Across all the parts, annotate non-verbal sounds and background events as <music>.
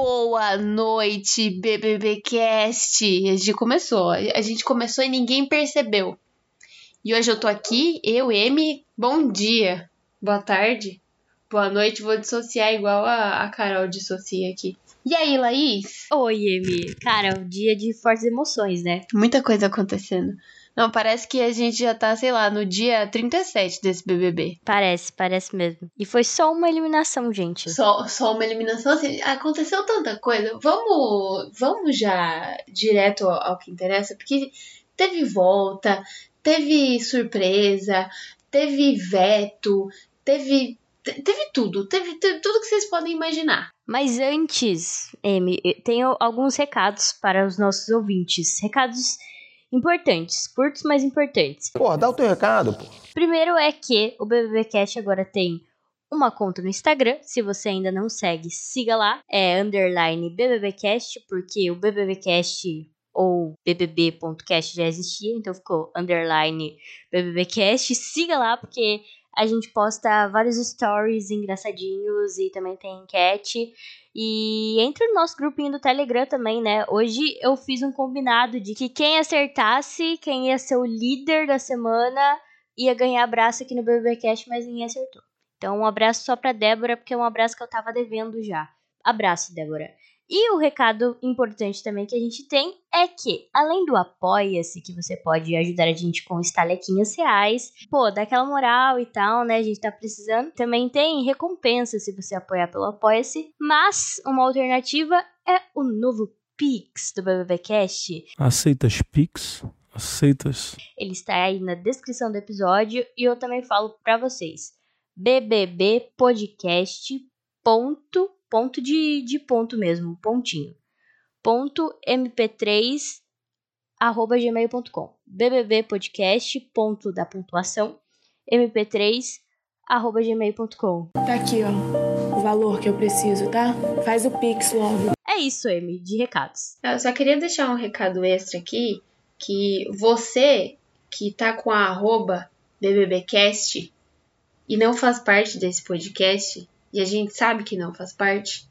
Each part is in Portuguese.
Boa noite, BBBcast. A gente começou. A gente começou e ninguém percebeu. E hoje eu tô aqui, eu, M. Bom dia, boa tarde, boa noite. Vou dissociar igual a, a Carol dissocia aqui. E aí, Laís? Oi, Emi. Cara, um dia de fortes emoções, né? Muita coisa acontecendo. Não, parece que a gente já tá, sei lá, no dia 37 desse BBB. Parece, parece mesmo. E foi só uma eliminação, gente. Só, só uma eliminação, assim, aconteceu tanta coisa. Vamos, vamos já direto ao, ao que interessa, porque teve volta, teve surpresa, teve veto, teve, te- teve tudo, teve, teve tudo que vocês podem imaginar. Mas antes, eu tenho alguns recados para os nossos ouvintes. Recados importantes, curtos, mas importantes. Pô, dá o teu recado, pô. Primeiro é que o BBBcast agora tem uma conta no Instagram. Se você ainda não segue, siga lá. É underline BBBcast, porque o BBBcast ou bbb.cast já existia, então ficou underline BBBcast. Siga lá, porque a gente posta vários stories engraçadinhos e também tem enquete. E entre no nosso grupinho do Telegram também, né? Hoje eu fiz um combinado de que quem acertasse, quem ia ser o líder da semana, ia ganhar abraço aqui no BBBcast, mas ninguém acertou. Então, um abraço só pra Débora, porque é um abraço que eu tava devendo já. Abraço, Débora. E o recado importante também que a gente tem é que, além do Apoia-se, que você pode ajudar a gente com estalequinhas reais, pô, dá aquela moral e tal, né? A gente tá precisando. Também tem recompensa se você apoiar pelo Apoia-se. Mas uma alternativa é o novo Pix do BBBcast. Aceitas Pix? Aceitas? Ele está aí na descrição do episódio e eu também falo pra vocês. bbbpodcast ponto, de, de ponto mesmo, pontinho. Ponto mp3 arroba gmail.com bbbpodcast ponto da pontuação mp3 arroba gmail.com Tá aqui, ó. O valor que eu preciso, tá? Faz o Pix logo. É isso, Amy, de recados. Eu só queria deixar um recado extra aqui, que você que tá com a arroba BBBcast e não faz parte desse podcast, e a gente sabe que não faz parte,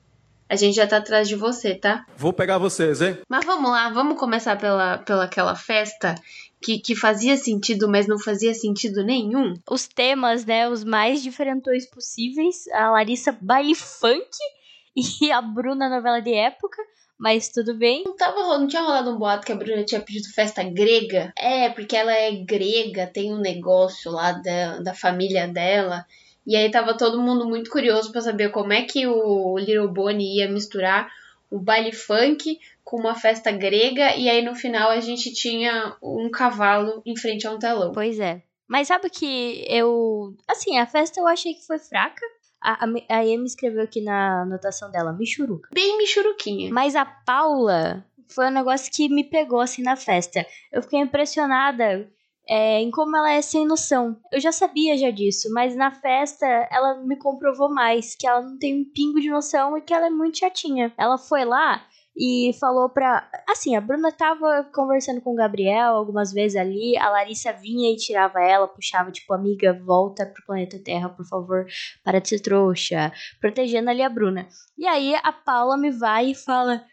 a gente já tá atrás de você, tá? Vou pegar vocês, hein? Mas vamos lá, vamos começar pela, pela aquela festa que, que fazia sentido, mas não fazia sentido nenhum. Os temas, né, os mais diferentões possíveis. A Larissa baile funk <laughs> e a Bruna novela de época, mas tudo bem. Não, tava, não tinha rolado um boato que a Bruna tinha pedido festa grega? É, porque ela é grega, tem um negócio lá da, da família dela. E aí tava todo mundo muito curioso pra saber como é que o Little Bonnie ia misturar o baile funk com uma festa grega. E aí no final a gente tinha um cavalo em frente a um telão. Pois é. Mas sabe que eu. Assim, a festa eu achei que foi fraca. A, a, a Amy escreveu aqui na anotação dela, Michuruca. Bem michuruquinha. Mas a Paula foi um negócio que me pegou assim na festa. Eu fiquei impressionada é, em como ela é sem noção. Eu já sabia já disso, mas na festa ela me comprovou mais que ela não tem um pingo de noção e que ela é muito chatinha. Ela foi lá e falou pra. Assim, a Bruna tava conversando com o Gabriel algumas vezes ali, a Larissa vinha e tirava ela, puxava, tipo, amiga, volta pro planeta Terra, por favor, para de ser trouxa, protegendo ali a Bruna. E aí a Paula me vai e fala.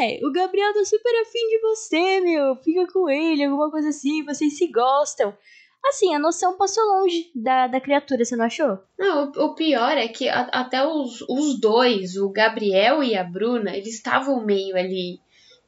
É, o Gabriel tá super afim de você, meu. Fica com ele, alguma coisa assim, vocês se gostam. Assim, a noção passou longe da, da criatura, você não achou? Não, o, o pior é que a- até os, os dois, o Gabriel e a Bruna, eles estavam meio ali.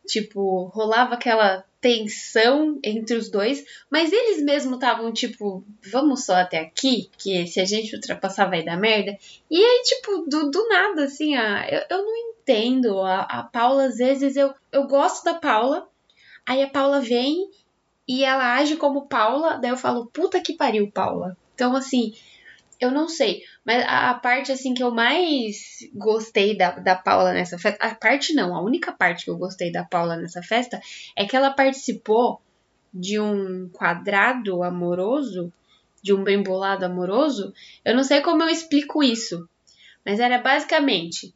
Tipo, rolava aquela tensão entre os dois, mas eles mesmos estavam tipo, vamos só até aqui, que se a gente ultrapassar vai dar merda. E aí, tipo, do, do nada, assim, a, eu, eu não entendo. A, a Paula, às vezes, eu, eu gosto da Paula, aí a Paula vem e ela age como Paula, daí eu falo, puta que pariu, Paula. Então, assim, eu não sei. Mas a, parte, assim, que eu mais gostei da, da Paula nessa festa. A parte não, a única parte que eu gostei da Paula nessa festa é que ela participou de um quadrado amoroso, de um bem bolado amoroso, eu não sei como eu explico isso, mas era basicamente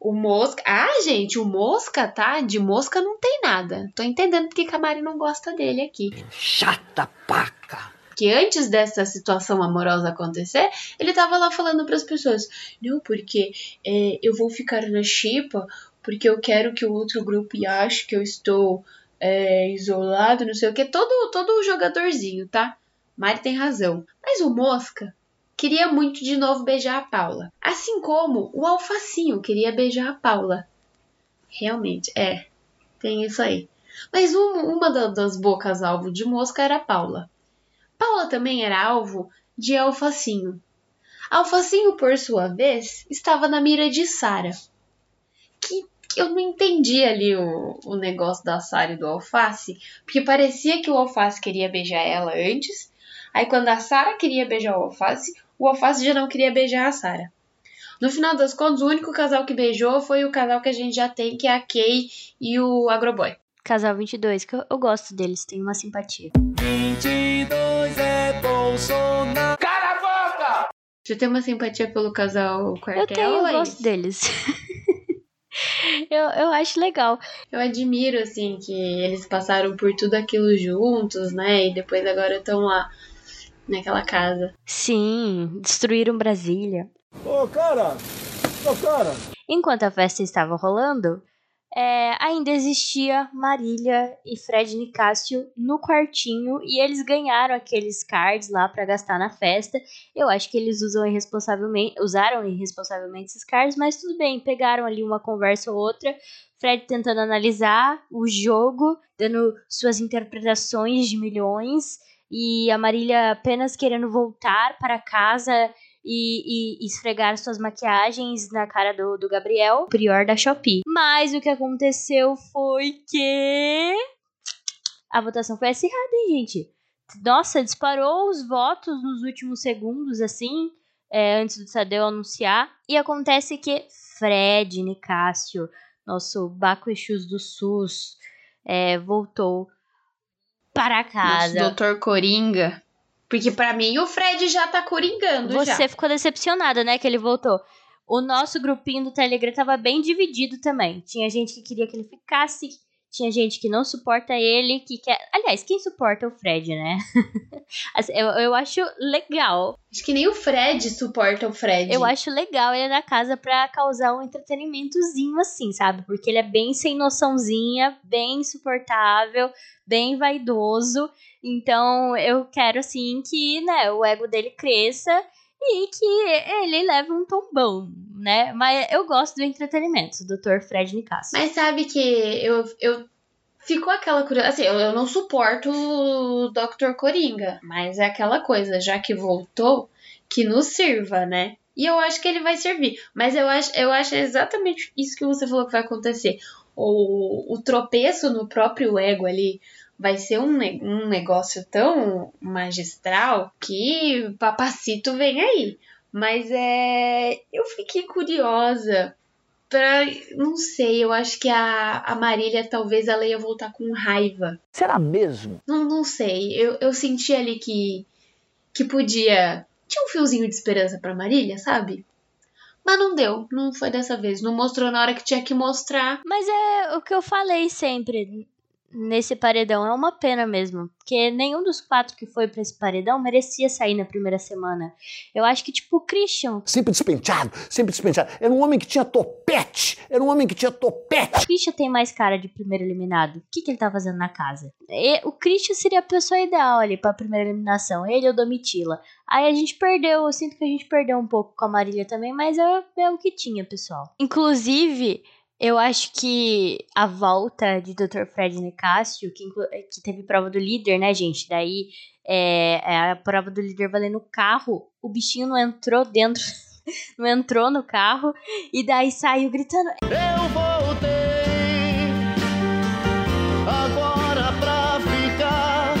o Mosca. Ah, gente, o Mosca, tá? De Mosca não tem nada. Tô entendendo porque a Mari não gosta dele aqui. Chata paca. Que antes dessa situação amorosa acontecer, ele tava lá falando para as pessoas: Não, porque é, eu vou ficar na chipa porque eu quero que o outro grupo ache que eu estou é, isolado, não sei o que. Todo, todo jogadorzinho, tá? Mari tem razão. Mas o Mosca queria muito de novo beijar a Paula. Assim como o Alfacinho queria beijar a Paula. Realmente, é. Tem isso aí. Mas uma, uma das bocas alvo de Mosca era a Paula. Paula também era alvo de Alfacinho. Alfacinho, por sua vez, estava na mira de Sara. Que eu não entendi ali o, o negócio da Sara e do Alface, porque parecia que o Alface queria beijar ela antes, aí quando a Sara queria beijar o Alface, o Alface já não queria beijar a Sara. No final das contas, o único casal que beijou foi o casal que a gente já tem, que é a Kay e o Agroboy. Casal 22, que eu, eu gosto deles, tenho uma simpatia. 22 é Bolsonaro. Cala a boca! Você tem uma simpatia pelo casal Quartel? Eu tenho, eu Laís? gosto deles. <laughs> eu, eu acho legal. Eu admiro, assim, que eles passaram por tudo aquilo juntos, né? E depois agora estão lá, naquela casa. Sim, destruíram Brasília. Ô, cara! Ô, cara! Enquanto a festa estava rolando, é, ainda existia Marília e Fred Nicásio no quartinho e eles ganharam aqueles cards lá para gastar na festa. Eu acho que eles usam irresponsavelmente, usaram irresponsavelmente esses cards, mas tudo bem, pegaram ali uma conversa ou outra. Fred tentando analisar o jogo, dando suas interpretações de milhões, e a Marília apenas querendo voltar para casa e, e, esfregar suas maquiagens na cara do, do Gabriel, prior da Shopee. Mas o que aconteceu foi que. A votação foi acirrada, hein, gente? Nossa, disparou os votos nos últimos segundos, assim, é, antes do Sadeu anunciar. E acontece que Fred Nicásio, nosso Baco Exus do SUS, é, voltou para casa. Nosso Doutor Coringa. Porque para mim o Fred já tá coringando Você já. ficou decepcionada, né, que ele voltou. O nosso grupinho do Telegram tava bem dividido também. Tinha gente que queria que ele ficasse, tinha gente que não suporta ele, que quer. Aliás, quem suporta é o Fred, né? <laughs> Assim, eu, eu acho legal. Acho que nem o Fred suporta o Fred. Eu acho legal ele na casa pra causar um entretenimentozinho assim, sabe? Porque ele é bem sem noçãozinha, bem insuportável, bem vaidoso. Então eu quero assim que, né, o ego dele cresça e que ele leve um tombão, né? Mas eu gosto do entretenimento, do Dr. Fred Nicasso. Mas sabe que eu, eu ficou aquela curiosidade. Assim, eu, eu não suporto o Dr. Coringa, mas é aquela coisa, já que voltou, que nos sirva, né? E eu acho que ele vai servir. Mas eu acho, eu acho exatamente isso que você falou que vai acontecer. O, o tropeço no próprio ego ali vai ser um, um negócio tão magistral que papacito vem aí. Mas é. Eu fiquei curiosa. Pra, não sei, eu acho que a, a Marília talvez ela ia voltar com raiva. Será mesmo? Não, não sei. Eu, eu senti ali que, que podia. Tinha um fiozinho de esperança pra Marília, sabe? Mas não deu, não foi dessa vez. Não mostrou na hora que tinha que mostrar. Mas é o que eu falei sempre nesse paredão. É uma pena mesmo. Porque nenhum dos quatro que foi pra esse paredão merecia sair na primeira semana. Eu acho que, tipo, o Christian. Sempre despenteado, sempre despenteado. Era um homem que tinha topete. Era um homem que tinha topete. O Christian tem mais cara de primeiro eliminado. O que, que ele tá fazendo na casa? E, o Christian seria a pessoa ideal ali pra primeira eliminação. Ele ou Domitila. Aí a gente perdeu, eu sinto que a gente perdeu um pouco com a Marília também, mas é, é o que tinha, pessoal. Inclusive, eu acho que a volta de Dr. Fred Nicásio, que, que teve prova do líder, né, gente? Daí é, é a prova do líder valendo o carro. O bichinho não entrou dentro, <laughs> não entrou no carro. E daí saiu gritando: Eu voltei agora pra ficar.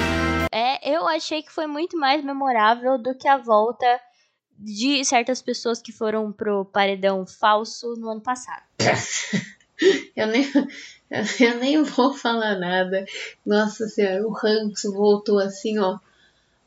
É, eu achei que foi muito mais memorável do que a volta de certas pessoas que foram pro paredão falso no ano passado. <laughs> eu nem, Eu nem vou falar nada. Nossa senhora, o ranço voltou assim, ó.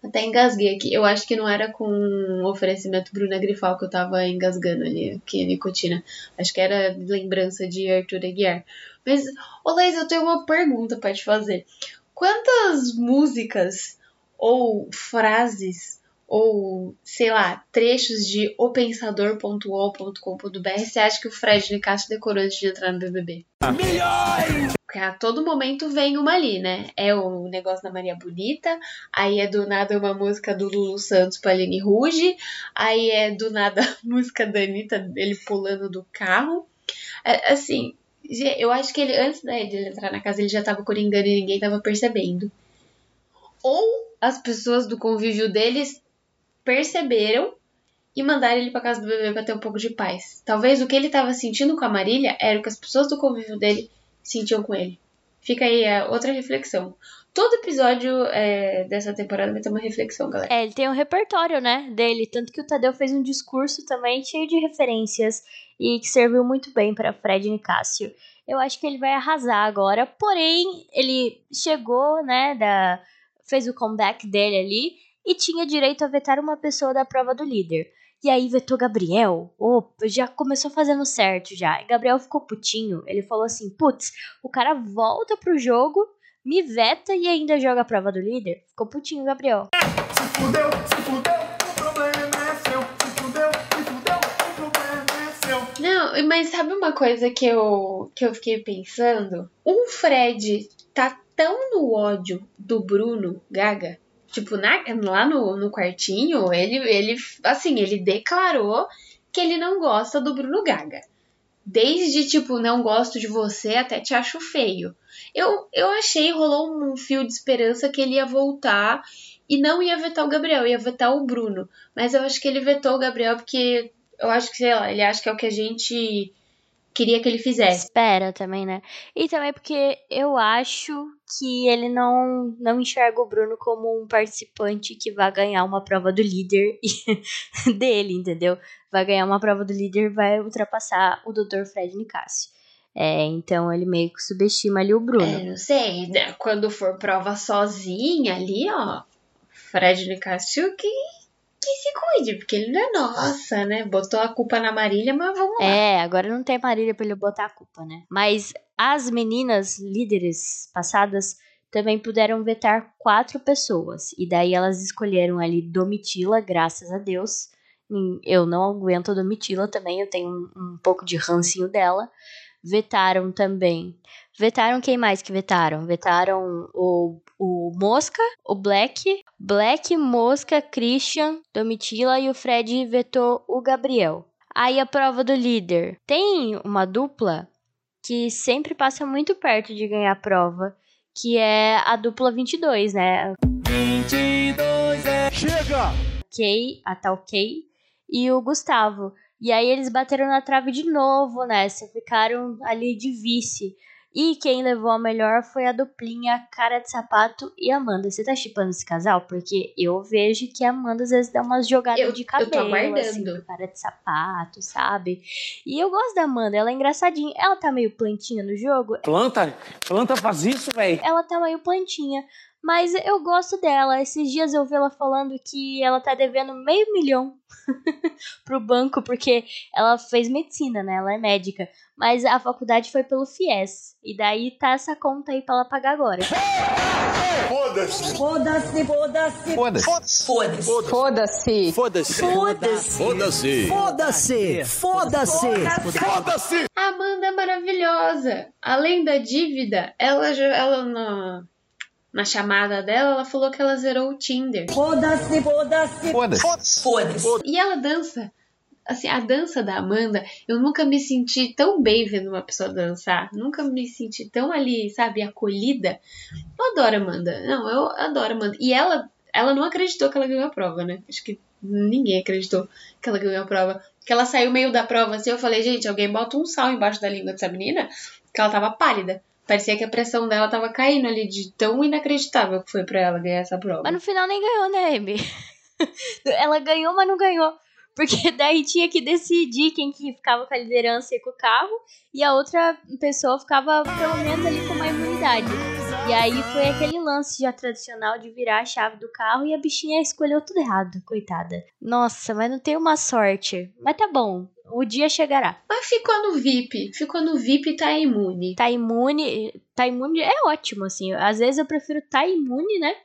Até engasguei aqui. Eu acho que não era com um oferecimento Bruna Grifal que eu tava engasgando ali, aqui a nicotina. Acho que era lembrança de Arthur Aguiar. Mas, ô Leis, eu tenho uma pergunta para te fazer. Quantas músicas ou frases ou, sei lá, trechos de opensador.ol.com.br você acha que o Fred Nicasso decorou antes de entrar no BBB? Porque a todo momento vem uma ali, né? É o negócio da Maria Bonita, aí é do nada uma música do Lulu Santos pra Aline Ruge, aí é do nada a música da Anitta, ele pulando do carro. É, assim, eu acho que ele, antes né, de ele entrar na casa, ele já tava coringando e ninguém tava percebendo. Ou as pessoas do convívio deles perceberam e mandaram ele para casa do bebê para ter um pouco de paz. Talvez o que ele estava sentindo com a Marília era o que as pessoas do convívio dele sentiam com ele. Fica aí a outra reflexão. Todo episódio é, dessa temporada vai ter uma reflexão, galera. É, ele tem um repertório, né, dele. Tanto que o Tadeu fez um discurso também cheio de referências e que serviu muito bem para Fred Nicásio. Eu acho que ele vai arrasar agora, porém, ele chegou, né, da, fez o comeback dele ali e tinha direito a vetar uma pessoa da prova do líder. E aí vetou Gabriel. Opa, já começou fazendo certo já. E Gabriel ficou putinho. Ele falou assim: putz, o cara volta pro jogo, me veta e ainda joga a prova do líder. Ficou putinho, Gabriel. Se fudeu, se fudeu, o problema é seu. Se fudeu, se fudeu, o problema é seu. Não, mas sabe uma coisa que eu, que eu fiquei pensando? O Fred tá tão no ódio do Bruno Gaga Tipo, na, lá no, no quartinho, ele, ele, assim, ele declarou que ele não gosta do Bruno Gaga. Desde, tipo, não gosto de você até te acho feio. Eu, eu achei, rolou um fio de esperança que ele ia voltar e não ia vetar o Gabriel, ia vetar o Bruno. Mas eu acho que ele vetou o Gabriel porque eu acho que, sei lá, ele acha que é o que a gente queria que ele fizesse. Espera também, né? E também porque eu acho que ele não, não enxerga o Bruno como um participante que vai ganhar uma prova do líder <laughs> dele, entendeu? Vai ganhar uma prova do líder vai ultrapassar o Dr. Fred Nicásio. É, então ele meio que subestima ali o Bruno. É, não sei, né? quando for prova sozinha ali, ó, Fred Nicásio que que se cuide, porque ele não é nossa, né? Botou a culpa na Marília, mas vamos lá. É, agora não tem Marília pra ele botar a culpa, né? Mas as meninas líderes passadas também puderam vetar quatro pessoas. E daí elas escolheram ali Domitila, graças a Deus. Eu não aguento a Domitila também, eu tenho um, um pouco de rancinho dela. Vetaram também. Vetaram quem mais que vetaram? Vetaram o o Mosca, o Black, Black, Mosca, Christian, Domitila e o Fred vetou o Gabriel. Aí a prova do líder. Tem uma dupla que sempre passa muito perto de ganhar a prova, que é a dupla 22, né? 22 é... Chega! Kay, a tal Kay e o Gustavo. E aí eles bateram na trave de novo nessa, ficaram ali de vice. E quem levou a melhor foi a duplinha Cara de Sapato e Amanda. Você tá chipando esse casal? Porque eu vejo que a Amanda às vezes dá umas jogadas eu, de cabelo, assim, pro Cara de Sapato, sabe? E eu gosto da Amanda, ela é engraçadinha. Ela tá meio plantinha no jogo. Planta? Planta faz isso, velho? Ela tá meio plantinha. Mas eu gosto dela. Esses dias eu vi ela falando que ela tá devendo meio milhão pro banco, porque ela fez medicina, né? Ela é médica. Mas a faculdade foi pelo FIES. E daí tá essa conta aí pra ela pagar agora. Foda-se! Foda-se, foda-se! Foda-se! Foda-se! Foda-se! Foda-se! Foda-se! Foda-se! Foda-se! Amanda é maravilhosa! Além da dívida, ela, ela na, na chamada dela, ela falou que ela zerou o Tinder. Foda-se, foda-se! Foda-se! Foda-se! E ela dança assim, a dança da Amanda, eu nunca me senti tão bem vendo uma pessoa dançar. Nunca me senti tão ali, sabe, acolhida. Eu adoro a Amanda. Não, eu adoro a Amanda. E ela, ela não acreditou que ela ganhou a prova, né? Acho que ninguém acreditou que ela ganhou a prova. Que ela saiu meio da prova assim, eu falei, gente, alguém bota um sal embaixo da língua dessa menina, que ela tava pálida. Parecia que a pressão dela tava caindo ali, de tão inacreditável que foi para ela ganhar essa prova. Mas no final nem ganhou, né, Amy? <laughs> ela ganhou, mas não ganhou. Porque <laughs> daí tinha que decidir quem que ficava com a liderança e com o carro, e a outra pessoa ficava pelo menos ali com uma imunidade. E aí foi aquele lance já tradicional de virar a chave do carro e a bichinha escolheu tudo errado, coitada. Nossa, mas não tem uma sorte. Mas tá bom, o dia chegará. Mas ficou no VIP. Ficou no VIP e tá imune. Tá imune. Tá imune é ótimo, assim. Às vezes eu prefiro tá imune, né?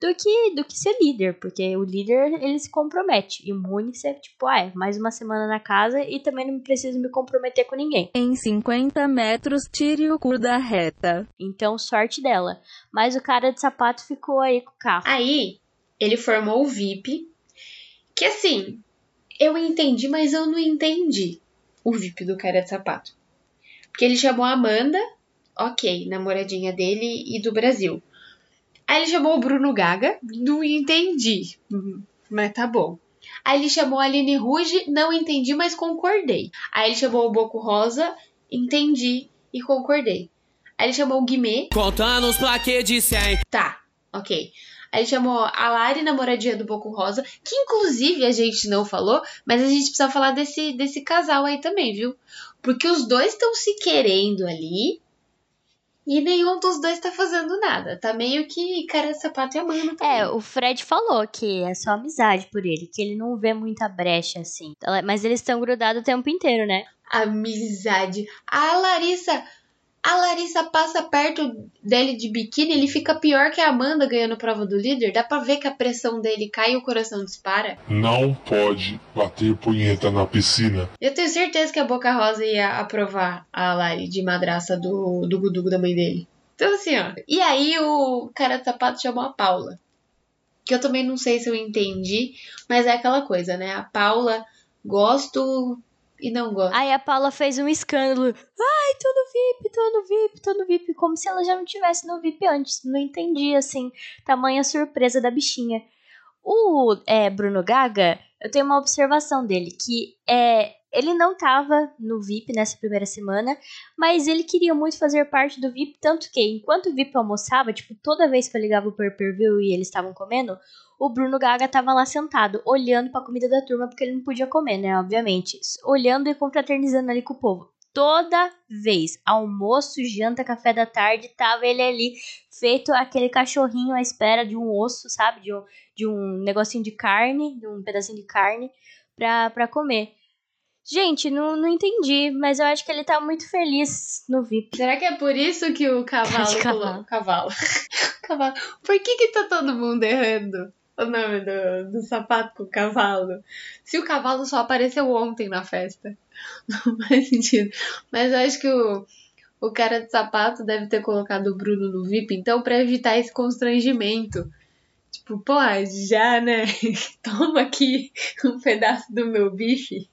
Do que, do que ser líder, porque o líder ele se compromete. Imune você, tipo, ah, é mais uma semana na casa e também não preciso me comprometer com ninguém. Em 50 metros, tire o cu da reta. Então, sorte dela. Mas o cara de sapato ficou aí com o carro. Aí, ele formou o VIP, que assim, eu entendi, mas eu não entendi o VIP do cara de sapato. Porque ele chamou a Amanda, ok, namoradinha dele e do Brasil. Aí ele chamou o Bruno Gaga, não entendi, mas tá bom. Aí ele chamou a Aline Ruge, não entendi, mas concordei. Aí ele chamou o Boco Rosa, entendi e concordei. Aí ele chamou o Guimê. Contando os plaquês de 100. Tá, ok. Aí ele chamou a Lari, namoradinha do Boco Rosa, que inclusive a gente não falou, mas a gente precisa falar desse, desse casal aí também, viu? Porque os dois estão se querendo ali e nenhum dos dois tá fazendo nada. Tá meio que cara de sapato e amando também. É, o Fred falou que é só amizade por ele, que ele não vê muita brecha assim. Mas eles estão grudados o tempo inteiro, né? Amizade. A Larissa a Larissa passa perto dele de biquíni, ele fica pior que a Amanda ganhando prova do líder. Dá pra ver que a pressão dele cai e o coração dispara. Não pode bater punheta na piscina. Eu tenho certeza que a Boca Rosa ia aprovar a Lari de madraça do, do Gudugo da mãe dele. Então, assim, ó. E aí o cara de sapato chamou a Paula. Que eu também não sei se eu entendi, mas é aquela coisa, né? A Paula, gosto e não gosto. Aí a Paula fez um escândalo. Ai, tô no VIP, tô no VIP, tô no VIP. Como se ela já não tivesse no VIP antes. Não entendi, assim, tamanha surpresa da bichinha. O é, Bruno Gaga, eu tenho uma observação dele, que é, ele não tava no VIP nessa primeira semana, mas ele queria muito fazer parte do VIP, tanto que enquanto o VIP almoçava, tipo, toda vez que eu ligava o pay-per-view e eles estavam comendo, o Bruno Gaga tava lá sentado, olhando para a comida da turma, porque ele não podia comer, né? Obviamente. Olhando e confraternizando ali com o povo. Toda vez, almoço, janta, café da tarde, tava ele ali, feito aquele cachorrinho à espera de um osso, sabe? De um, de um negocinho de carne, de um pedacinho de carne pra, pra comer. Gente, não, não entendi, mas eu acho que ele tá muito feliz no VIP. Será que é por isso que o cavalo. cavalo. cavalo. <laughs> cavalo. Por que que tá todo mundo errando? O nome do, do sapato com o cavalo. Se o cavalo só apareceu ontem na festa. <laughs> Não faz sentido. Mas eu acho que o, o cara de sapato deve ter colocado o Bruno no VIP, então, para evitar esse constrangimento. Tipo, pô, já, né? <laughs> Toma aqui <laughs> um pedaço do meu bife.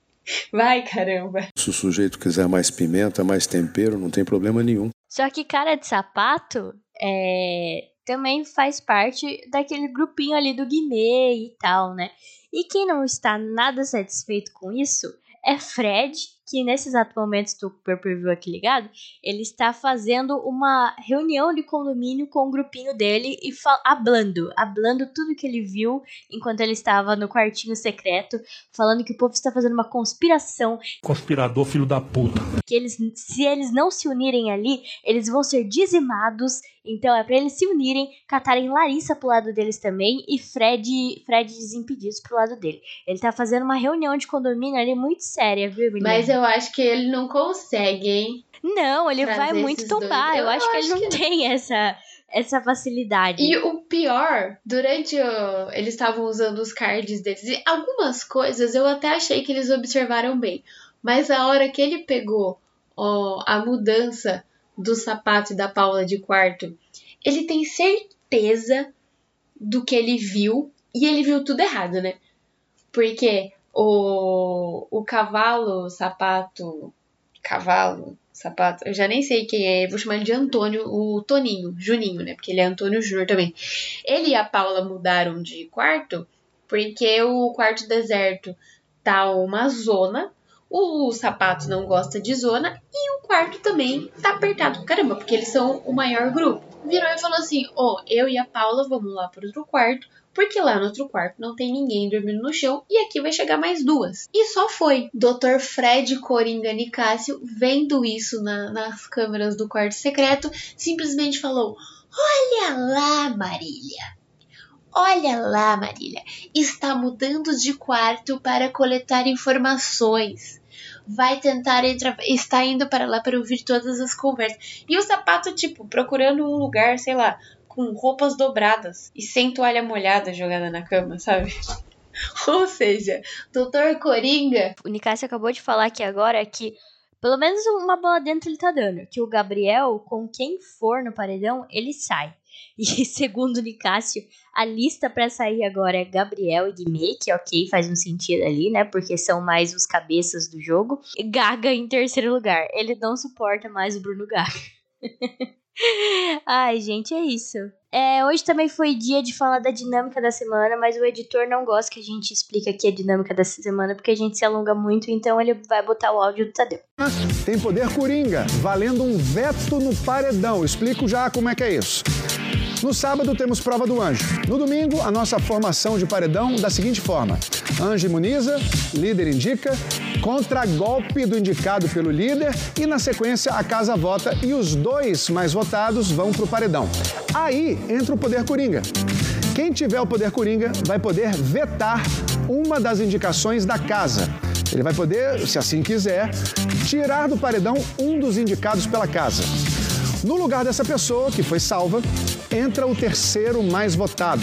Vai, caramba. Se o sujeito quiser mais pimenta, mais tempero, não tem problema nenhum. Só que cara de sapato é também faz parte daquele grupinho ali do Guimê e tal, né? E quem não está nada satisfeito com isso é Fred, que nesse exato momento estou com o pay aqui ligado, ele está fazendo uma reunião de condomínio com o grupinho dele e hablando, hablando tudo que ele viu enquanto ele estava no quartinho secreto, falando que o povo está fazendo uma conspiração. Conspirador filho da puta. Que eles, se eles não se unirem ali, eles vão ser dizimados. Então é para eles se unirem, catarem Larissa pro lado deles também e Fred, Fred desimpedidos pro lado dele. Ele tá fazendo uma reunião de condomínio ali muito séria, viu, menina? Mas eu eu acho que ele não consegue, hein? Não, ele vai muito tombar. Eu, eu, acho, que ele não que... tem essa, essa facilidade. E o pior, durante o... eles estavam usando os cards deles, e algumas coisas eu até achei que eles observaram bem. Mas a hora que ele pegou ó, a mudança do sapato e da Paula de quarto, ele tem certeza do que ele viu e ele viu tudo errado, né? Porque o, o cavalo, sapato, cavalo, sapato, eu já nem sei quem é, vou chamar ele de Antônio, o Toninho, Juninho, né? Porque ele é Antônio Júnior também. Ele e a Paula mudaram de quarto porque o quarto deserto tá uma zona, O sapato não gosta de zona e o quarto também tá apertado caramba, porque eles são o maior grupo. Virou e falou assim: Ó, oh, eu e a Paula vamos lá pro outro quarto, porque lá no outro quarto não tem ninguém dormindo no chão e aqui vai chegar mais duas. E só foi. Dr. Fred Coringa Nicásio, vendo isso na, nas câmeras do quarto secreto, simplesmente falou: Olha lá, Marília. Olha lá, Marília, está mudando de quarto para coletar informações. Vai tentar entrar, está indo para lá para ouvir todas as conversas. E o sapato, tipo, procurando um lugar, sei lá, com roupas dobradas e sem toalha molhada jogada na cama, sabe? <laughs> Ou seja, Doutor Coringa. O Nicásio acabou de falar aqui agora que pelo menos uma bola dentro ele tá dando. Que o Gabriel, com quem for no paredão, ele sai. <laughs> E segundo o Nicásio, a lista para sair agora é Gabriel e Guimê, que ok, faz um sentido ali, né? Porque são mais os cabeças do jogo. E Gaga em terceiro lugar. Ele não suporta mais o Bruno Gaga. <laughs> <laughs> Ai, gente, é isso. É, hoje também foi dia de falar da dinâmica da semana, mas o editor não gosta que a gente explique aqui a dinâmica da semana, porque a gente se alonga muito, então ele vai botar o áudio do Tadeu. Tem poder coringa, valendo um veto no paredão. Explico já como é que é isso. No sábado temos prova do anjo. No domingo, a nossa formação de paredão da seguinte forma: anjo imuniza, líder indica, contra-golpe do indicado pelo líder e, na sequência, a casa vota e os dois mais votados vão para o paredão. Aí entra o poder coringa. Quem tiver o poder coringa vai poder vetar uma das indicações da casa. Ele vai poder, se assim quiser, tirar do paredão um dos indicados pela casa. No lugar dessa pessoa, que foi salva, entra o terceiro mais votado.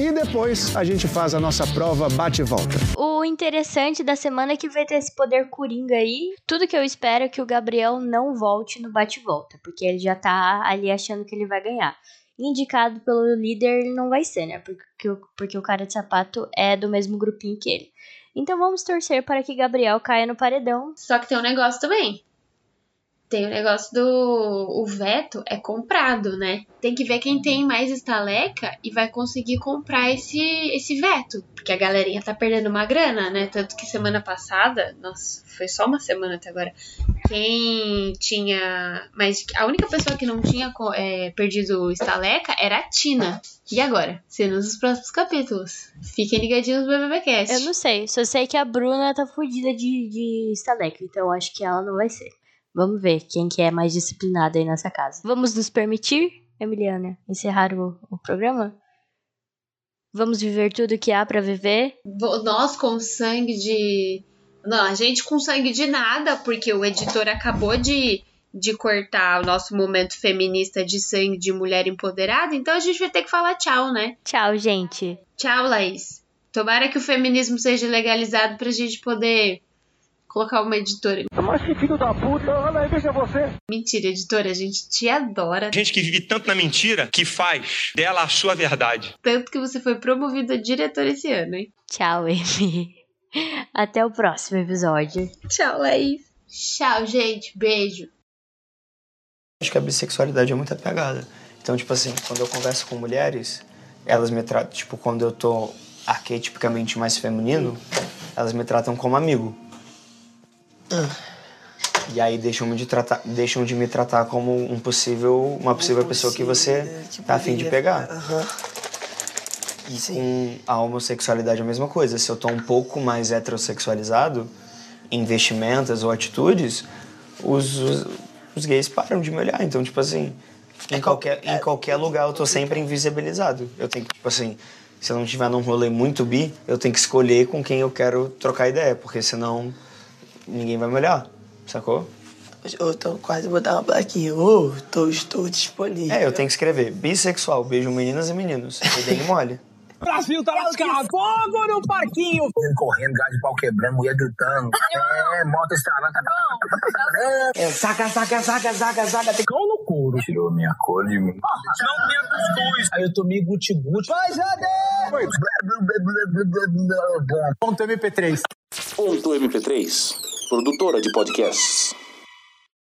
E depois a gente faz a nossa prova bate e volta. O interessante da semana é que vai ter esse poder coringa aí. Tudo que eu espero é que o Gabriel não volte no bate e volta, porque ele já tá ali achando que ele vai ganhar. Indicado pelo líder, ele não vai ser, né? Porque, porque o cara de sapato é do mesmo grupinho que ele. Então vamos torcer para que Gabriel caia no paredão. Só que tem um negócio também tem o negócio do o veto é comprado, né? Tem que ver quem tem mais estaleca e vai conseguir comprar esse, esse veto. Porque a galerinha tá perdendo uma grana, né? Tanto que semana passada, nossa, foi só uma semana até agora. Quem tinha. Mas a única pessoa que não tinha é, perdido estaleca era a Tina. E agora? Cenas dos próximos capítulos. Fiquem ligadinhos no BBBcast. Eu não sei, só sei que a Bruna tá fodida de, de estaleca, então acho que ela não vai ser. Vamos ver quem que é mais disciplinado aí nessa casa. Vamos nos permitir, Emiliana, encerrar o, o programa? Vamos viver tudo que há para viver? Nós com sangue de. Não, a gente com sangue de nada, porque o editor acabou de, de cortar o nosso momento feminista de sangue de mulher empoderada, então a gente vai ter que falar tchau, né? Tchau, gente. Tchau, Laís. Tomara que o feminismo seja legalizado pra gente poder colocar uma editora. Mas que filho da puta, olha aí, veja você. Mentira, editora, a gente te adora. Gente que vive tanto na mentira que faz dela a sua verdade. Tanto que você foi promovido a diretor esse ano, hein? Tchau, Amy. Até o próximo episódio. Tchau, Laís. Tchau, gente. Beijo. Acho que a bissexualidade é muito apegada. Então, tipo assim, quando eu converso com mulheres, elas me tratam, tipo, quando eu tô arquetipicamente mais feminino, elas me tratam como amigo. E aí deixam de, tratar, deixam de me tratar como um possível, uma possível pessoa que você que tá afim de pegar. Uhum. E com a homossexualidade é a mesma coisa. Se eu tô um pouco mais heterossexualizado em vestimentas ou atitudes, os, os, os gays param de me olhar. Então, tipo assim, em qualquer, em qualquer lugar eu tô sempre invisibilizado. Eu tenho que, tipo assim, se eu não tiver num rolê muito bi, eu tenho que escolher com quem eu quero trocar ideia, porque senão ninguém vai me olhar, sacou? Eu tô quase botar uma plaquinha. Ô, oh, tô, estou disponível. É, eu tenho que escrever bissexual, beijo meninas e meninos. E dei mole. <laughs> Brasil tá lascado. Fogo no parquinho. Correndo, gás de pau quebrando, mulher gritando. É, moto estralando. É, saca, saca, saca, saca, saca. Tem cão no couro. Tirou minha cor de mim. Não minha cuscuz. Aí eu tomei guti-guti. Vai, Jade! Ponto MP3. Ponto MP3. Produtora de podcasts.